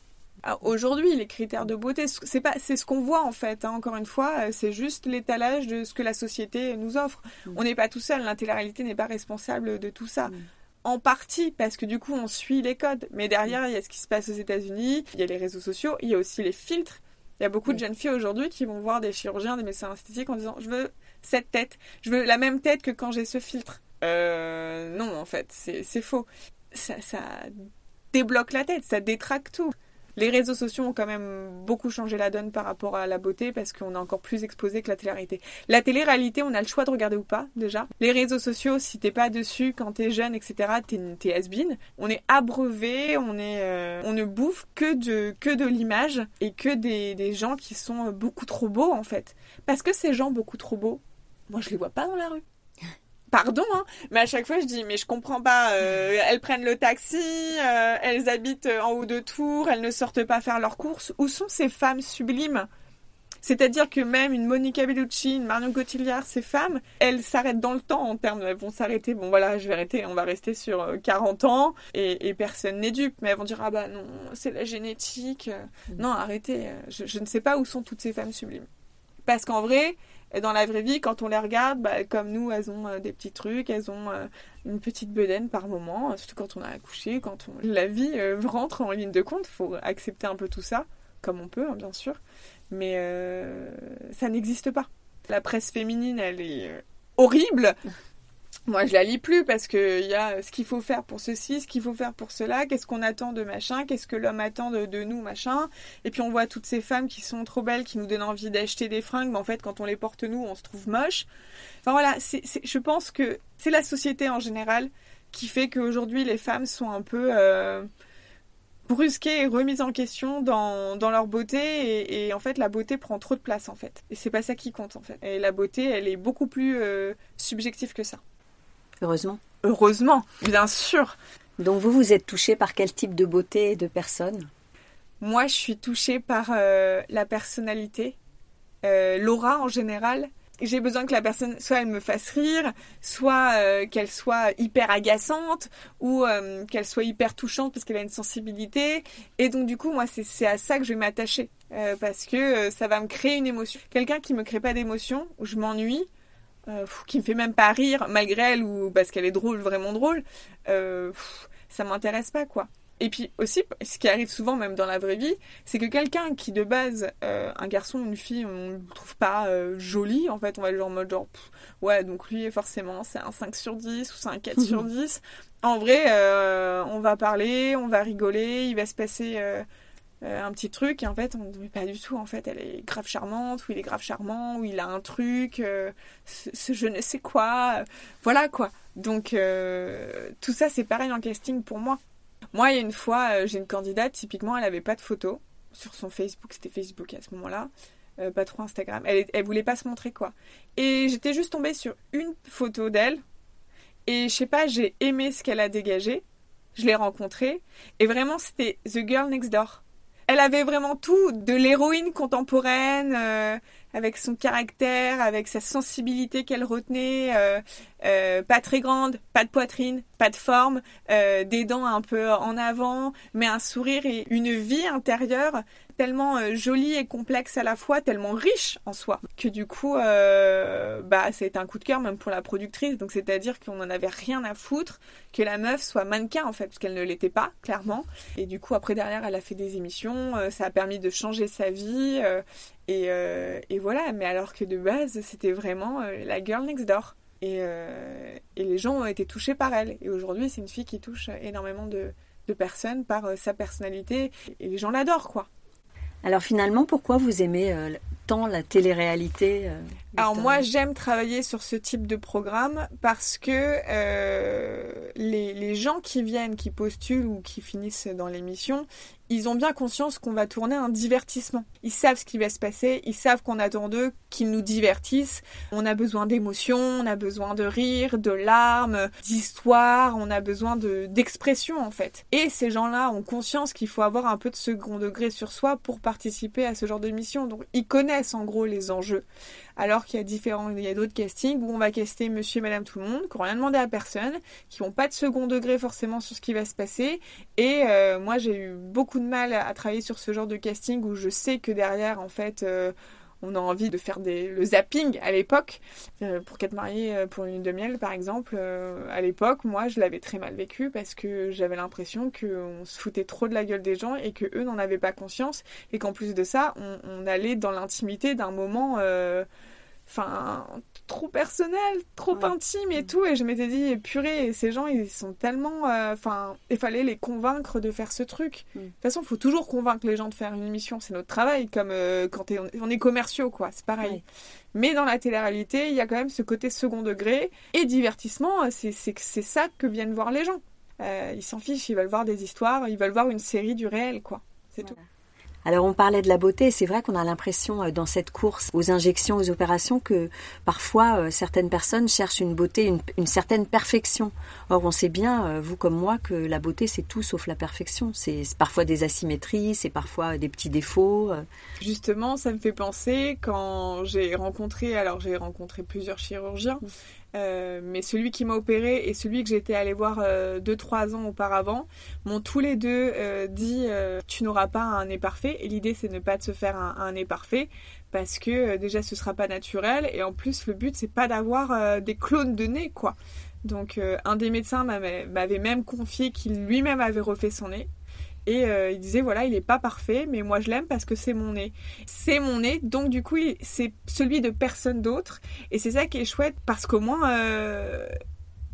Aujourd'hui, les critères de beauté, c'est pas, c'est ce qu'on voit en fait. Hein, encore une fois, c'est juste l'étalage de ce que la société nous offre. Mm. On n'est pas tout seul. L'intégralité n'est pas responsable de tout ça. Mm en partie parce que du coup on suit les codes. Mais derrière, il y a ce qui se passe aux États-Unis, il y a les réseaux sociaux, il y a aussi les filtres. Il y a beaucoup de jeunes filles aujourd'hui qui vont voir des chirurgiens, des médecins esthétiques en disant je veux cette tête, je veux la même tête que quand j'ai ce filtre. Euh, non, en fait, c'est faux. Ça, ça débloque la tête, ça détraque tout. Les réseaux sociaux ont quand même beaucoup changé la donne par rapport à la beauté parce qu'on est encore plus exposé que la télé-réalité. La télé-réalité, on a le choix de regarder ou pas, déjà. Les réseaux sociaux, si t'es pas dessus quand t'es jeune, etc., t'es has-been. On est abreuvé, on est, euh, on ne bouffe que de, que de l'image et que des, des gens qui sont beaucoup trop beaux, en fait. Parce que ces gens beaucoup trop beaux, moi, je les vois pas dans la rue pardon, hein, mais à chaque fois je dis mais je comprends pas. Euh, elles prennent le taxi, euh, elles habitent en haut de tour, elles ne sortent pas faire leurs courses. Où sont ces femmes sublimes? C'est-à-dire que même une Monica Bellucci, une Marion Cotillard, ces femmes, elles s'arrêtent dans le temps en termes, elles vont s'arrêter, bon voilà, je vais arrêter, on va rester sur 40 euh, ans, et, personne n'est dupe, mais elles vont dire, ah bah non, c'est la génétique. Mm. Non, arrêtez, je, je ne sais pas où sont toutes ces femmes sublimes. Parce qu'en vrai, dans la vraie vie, quand on les regarde, bah, comme nous, elles ont euh, des petits trucs, elles ont euh, une petite bedaine par moment, surtout quand on a accouché, quand on... la vie euh, rentre en ligne de compte, faut accepter un peu tout ça, comme on peut, hein, bien sûr, mais ça n'existe pas. La presse féminine, elle est horrible. Moi, je la lis plus parce qu'il y a ce qu'il faut faire pour ceci, ce qu'il faut faire pour cela, qu'est-ce qu'on attend de machin, qu'est-ce que l'homme attend de, nous, machin. Et puis on voit toutes ces femmes qui sont trop belles, qui nous donnent envie d'acheter des fringues, mais en fait, quand on les porte nous, on se trouve moche. Enfin voilà, je pense que c'est la société en général qui fait qu'aujourd'hui les femmes sont un peu euh, brusquées et remises en question dans, leur beauté. Et, en fait, la beauté prend trop de place en fait. Et c'est pas ça qui compte en fait. Et la beauté, elle est beaucoup plus euh, subjective que ça. Heureusement. Heureusement, bien sûr. Donc vous, vous êtes touché par quel type de beauté et de personne? Moi, je suis touchée par euh, la personnalité, euh, l'aura en général. J'ai besoin que la personne, soit elle me fasse rire, soit euh, qu'elle soit hyper agaçante, ou qu'elle soit hyper touchante parce qu'elle a une sensibilité. Et donc du coup, moi, c'est à ça que je vais m'attacher. parce que ça va me créer une émotion. Quelqu'un qui me crée pas d'émotion, où je m'ennuie, euh, qui me fait même pas rire malgré elle ou parce qu'elle est drôle, vraiment drôle, euh, ça m'intéresse pas quoi. Et puis aussi, ce qui arrive souvent même dans la vraie vie, c'est que quelqu'un qui de base, euh, un garçon ou une fille, on ne trouve pas joli, en fait, on va aller en mode genre, ouais, donc lui, forcément, c'est un 5 sur 10 ou c'est un 4 sur 10. En vrai, on va parler, on va rigoler, il va se passer euh, un petit truc et en fait on ne pas du tout en fait elle est grave charmante ou il est grave charmant ou il a un truc euh, ce, je ne sais quoi voilà quoi. Donc euh, tout ça c'est pareil en casting pour moi. Moi il y a une fois j'ai une candidate typiquement elle avait pas de photo sur son Facebook c'était Facebook à ce moment là pas trop Instagram. Elle, elle voulait pas se montrer quoi. Et j'étais juste tombée sur une photo d'elle et je sais pas j'ai aimé ce qu'elle a dégagé je l'ai rencontrée et vraiment c'était The Girl Next Door elle avait vraiment tout de l'héroïne contemporaine, euh, avec son caractère, avec sa sensibilité qu'elle retenait, euh, euh, pas très grande, pas de poitrine, pas de forme, des dents un peu en avant, mais un sourire et une vie intérieure tellement euh, jolie et complexe à la fois, tellement riche en soi, que du coup, euh, bah, c'est un coup de cœur même pour la productrice. Donc, c'est-à-dire qu'on n'en avait rien à foutre que la meuf soit mannequin en fait, parce qu'elle ne l'était pas, clairement. Et du coup, après, derrière, elle a fait des émissions, euh, ça a permis de changer sa vie. Et, et, voilà, mais alors que de base, c'était vraiment la girl next door. Et, les gens ont été touchés par elle. Et aujourd'hui, c'est une fille qui touche énormément de personnes par sa personnalité. Et les gens l'adorent, quoi. Alors finalement, pourquoi vous aimez euh, tant la télé-réalité euh, Alors moi, j'aime travailler sur ce type de programme parce que euh, les, les, gens qui viennent, qui postulent ou qui finissent dans l'émission, ils ont bien conscience qu'on va tourner un divertissement. Ils savent ce qui va se passer, ils savent qu'on attend d'eux qu'ils nous divertissent. On a besoin d'émotions, on a besoin de rire, de larmes, d'histoire, on a besoin de d'expression en fait. Et ces gens-là ont conscience qu'il faut avoir un peu de second degré sur soi pour participer à ce genre d'émission. Donc ils connaissent en gros les enjeux alors qu'il y a différents, il y a d'autres castings où on va caster monsieur et madame tout le monde, qui n'ont rien demandé à personne, qui n'ont pas de second degré forcément sur ce qui va se passer. Et euh, moi, j'ai eu beaucoup de mal à travailler sur ce genre de casting où je sais que derrière, en fait, euh, on a envie de faire des, le zapping à l'époque. Euh, pour qu'être mariée pour une lune de par exemple, à l'époque, moi, je l'avais très mal vécu parce que j'avais l'impression qu'on se foutait trop de la gueule des gens et que eux n'en avaient pas conscience et qu'en plus de ça, on allait dans l'intimité d'un moment enfin trop personnel, trop intime et tout. Et je m'étais dit, purée, ces gens, ils sont tellement. Euh, enfin, il fallait les convaincre de faire ce truc. Mm. De toute façon, il faut toujours convaincre les gens de faire une émission. C'est notre travail, comme euh, quand on est commerciaux, quoi. C'est pareil. Mais dans la télé-réalité, il y a quand même ce côté second degré et divertissement. C'est ça que viennent voir les gens. Euh, ils s'en fichent, ils veulent voir des histoires, ils veulent voir une série du réel, quoi. C'est tout. Alors on parlait de la beauté, c'est vrai qu'on a l'impression euh, dans cette course aux injections, aux opérations, que parfois euh, certaines personnes cherchent une beauté, une, certaine perfection. Or on sait bien, euh, vous comme moi, que la beauté c'est tout sauf la perfection. C'est parfois des asymétries, c'est parfois des petits défauts. Justement, ça me fait penser quand j'ai rencontré, alors j'ai rencontré plusieurs chirurgiens, euh, mais celui qui m'a opéré et celui que j'étais allé voir 2-3 euh, ans auparavant m'ont tous les deux euh, dit tu n'auras pas un nez parfait et l'idée c'est de ne pas de se faire un, nez parfait parce que déjà ce sera pas naturel et en plus le but c'est pas d'avoir des clones de nez quoi. Donc un des médecins m'avait même confié qu'il lui-même avait refait son nez et euh, il disait voilà, il n'est pas parfait, mais moi je l'aime parce que c'est mon nez. C'est mon nez, donc du coup c'est celui de personne d'autre. Et c'est ça qui est chouette parce qu'au moins euh,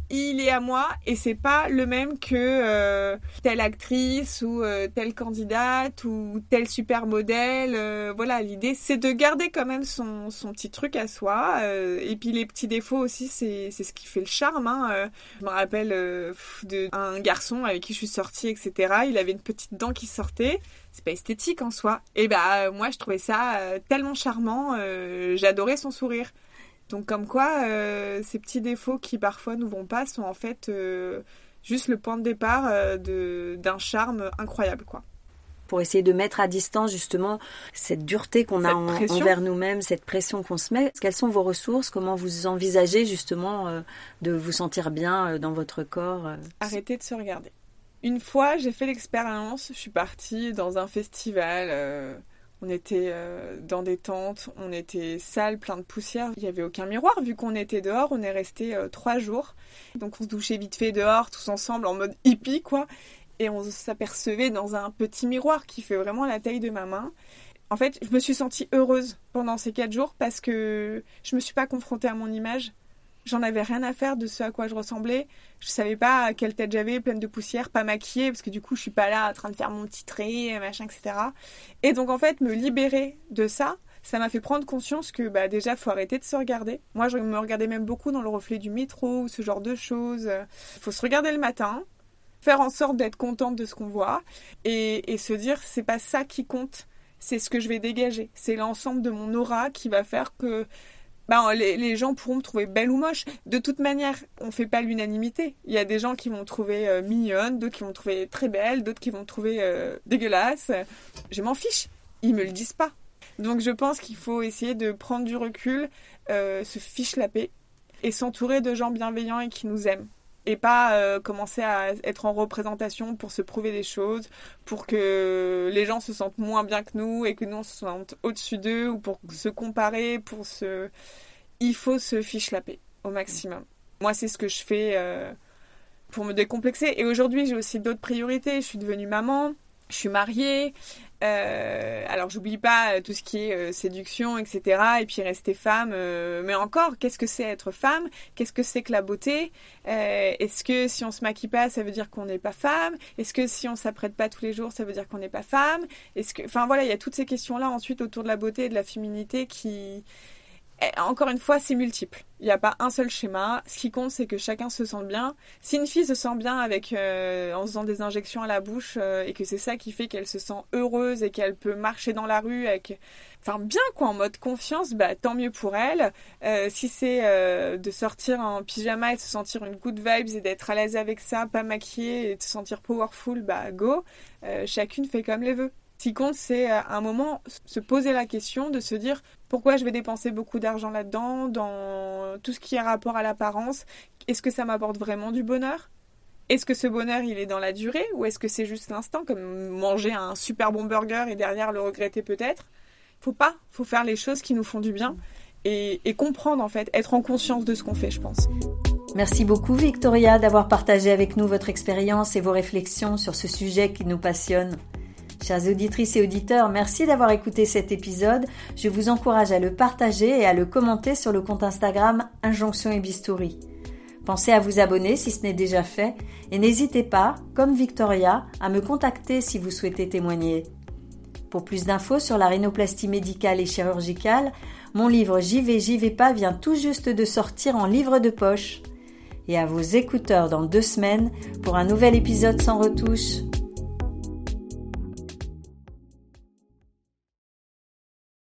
il est à moi et c'est pas le même que euh, telle actrice ou euh, telle candidate ou tel super modèle. Euh, voilà, l'idée c'est de garder quand même son, son petit truc à soi. et puis les petits défauts aussi, c'est, c'est ce qui fait le charme. Hein. Je me rappelle d'un garçon avec qui je suis sortie, etc. Il avait une petite dent qui sortait. C'est pas esthétique en soi. Et bah moi je trouvais ça tellement charmant. j'adorais son sourire. Donc comme quoi, euh, ces petits défauts qui parfois nous vont pas sont en fait euh, juste le point de départ euh, d'un charme incroyable, quoi. Pour essayer de mettre à distance justement cette dureté qu'on a envers nous-mêmes, cette pression qu'on se met. Quelles sont vos ressources? Comment vous envisagez justement de vous sentir bien dans votre corps Arrêtez de se regarder. Une fois, j'ai fait l'expérience. Je suis partie dans un festival on était euh, dans des tentes, on était sale, plein de poussière. Il n'y avait aucun miroir vu qu'on était dehors. On est resté euh, trois jours. Donc on se douchait vite fait dehors, tous ensemble, en mode hippie, quoi. Et on s'apercevait dans un petit miroir qui fait vraiment la taille de ma main. En fait, je me suis sentie heureuse pendant ces quatre jours parce que je me suis pas confrontée à mon image. J'en avais rien à faire de ce à quoi je ressemblais. Je savais pas quelle tête j'avais, pleine de poussière, pas maquillée, parce que du coup, je suis pas là en train de faire mon petit trait, machin, etc. Et donc, en fait, me libérer de ça, ça m'a fait prendre conscience que bah déjà faut arrêter de se regarder. Moi je me regardais même beaucoup dans le reflet du métro ou ce genre de choses. Faut se regarder le matin, faire en sorte d'être contente de ce qu'on voit et, et se dire c'est pas ça qui compte, c'est ce que je vais dégager. C'est l'ensemble de mon aura qui va faire que ben, les, gens pourront me trouver belle ou moche. De toute manière, on fait pas l'unanimité. Il y a des gens qui vont me trouver euh, mignonne, d'autres qui vont me trouver très belle, d'autres qui vont me trouver euh, dégueulasse. Je m'en fiche. Ils me le disent pas. Donc je pense qu'il faut essayer de prendre du recul, euh, se fiche la paix et s'entourer de gens bienveillants et qui nous aiment et pas commencer à être en représentation pour se prouver des choses, pour que les gens se sentent moins bien que nous et que nous on se sente au-dessus d'eux ou pour se comparer, pour se il faut se fiche la paix au maximum. Moi, c'est ce que je fais euh, pour me décomplexer. Et aujourd'hui, j'ai aussi d'autres priorités. Je suis devenue maman, je suis mariée. Euh, alors, j'oublie pas tout ce qui est euh, séduction, etc. Et puis rester femme. mais encore, qu'est-ce que c'est être femme? Qu'est-ce que c'est que la beauté? Est-ce que si on se maquille pas, ça veut dire qu'on n'est pas femme? Est-ce que si on s'apprête pas tous les jours, ça veut dire qu'on n'est pas femme? Est-ce que, enfin voilà, il y a toutes ces questions-là ensuite autour de la beauté et de la féminité qui encore une fois, c'est multiple. Il n'y a pas un seul schéma. Ce qui compte, c'est que chacun se sente bien. Si une fille se sent bien avec euh, en faisant des injections à la bouche euh, et que c'est ça qui fait qu'elle se sent heureuse et qu'elle peut marcher dans la rue avec, enfin bien quoi, en mode confiance, bah tant mieux pour elle. Euh, si c'est de sortir en pyjama et se sentir une good vibes et d'être à l'aise avec ça, pas maquillée et se sentir powerful, bah go. chacune fait comme les veut. Ce qui compte, c'est à un moment se poser la question de se dire pourquoi je vais dépenser beaucoup d'argent là-dedans, dans tout ce qui a rapport à l'apparence? Est-ce que ça m'apporte vraiment du bonheur? Est-ce que ce bonheur, il est dans la durée? Ou est-ce que c'est juste l'instant, comme manger un super bon burger et derrière le regretter peut-être? Faut pas, faut faire les choses qui nous font du bien et, et comprendre en fait, être en conscience de ce qu'on fait, je pense. Merci beaucoup Victoria d'avoir partagé avec nous votre expérience et vos réflexions sur ce sujet qui nous passionne. Chers auditrices et auditeurs, merci d'avoir écouté cet épisode. Je vous encourage à le partager et à le commenter sur le compte Instagram Injonction et Bistouri. Pensez à vous abonner si ce n'est déjà fait et n'hésitez pas, comme Victoria, à me contacter si vous souhaitez témoigner. Pour plus d'infos sur la rhinoplastie médicale et chirurgicale, mon livre J'y vais, j'y vais pas vient tout juste de sortir en livre de poche. Et à vos écouteurs dans deux semaines pour un nouvel épisode sans retouche.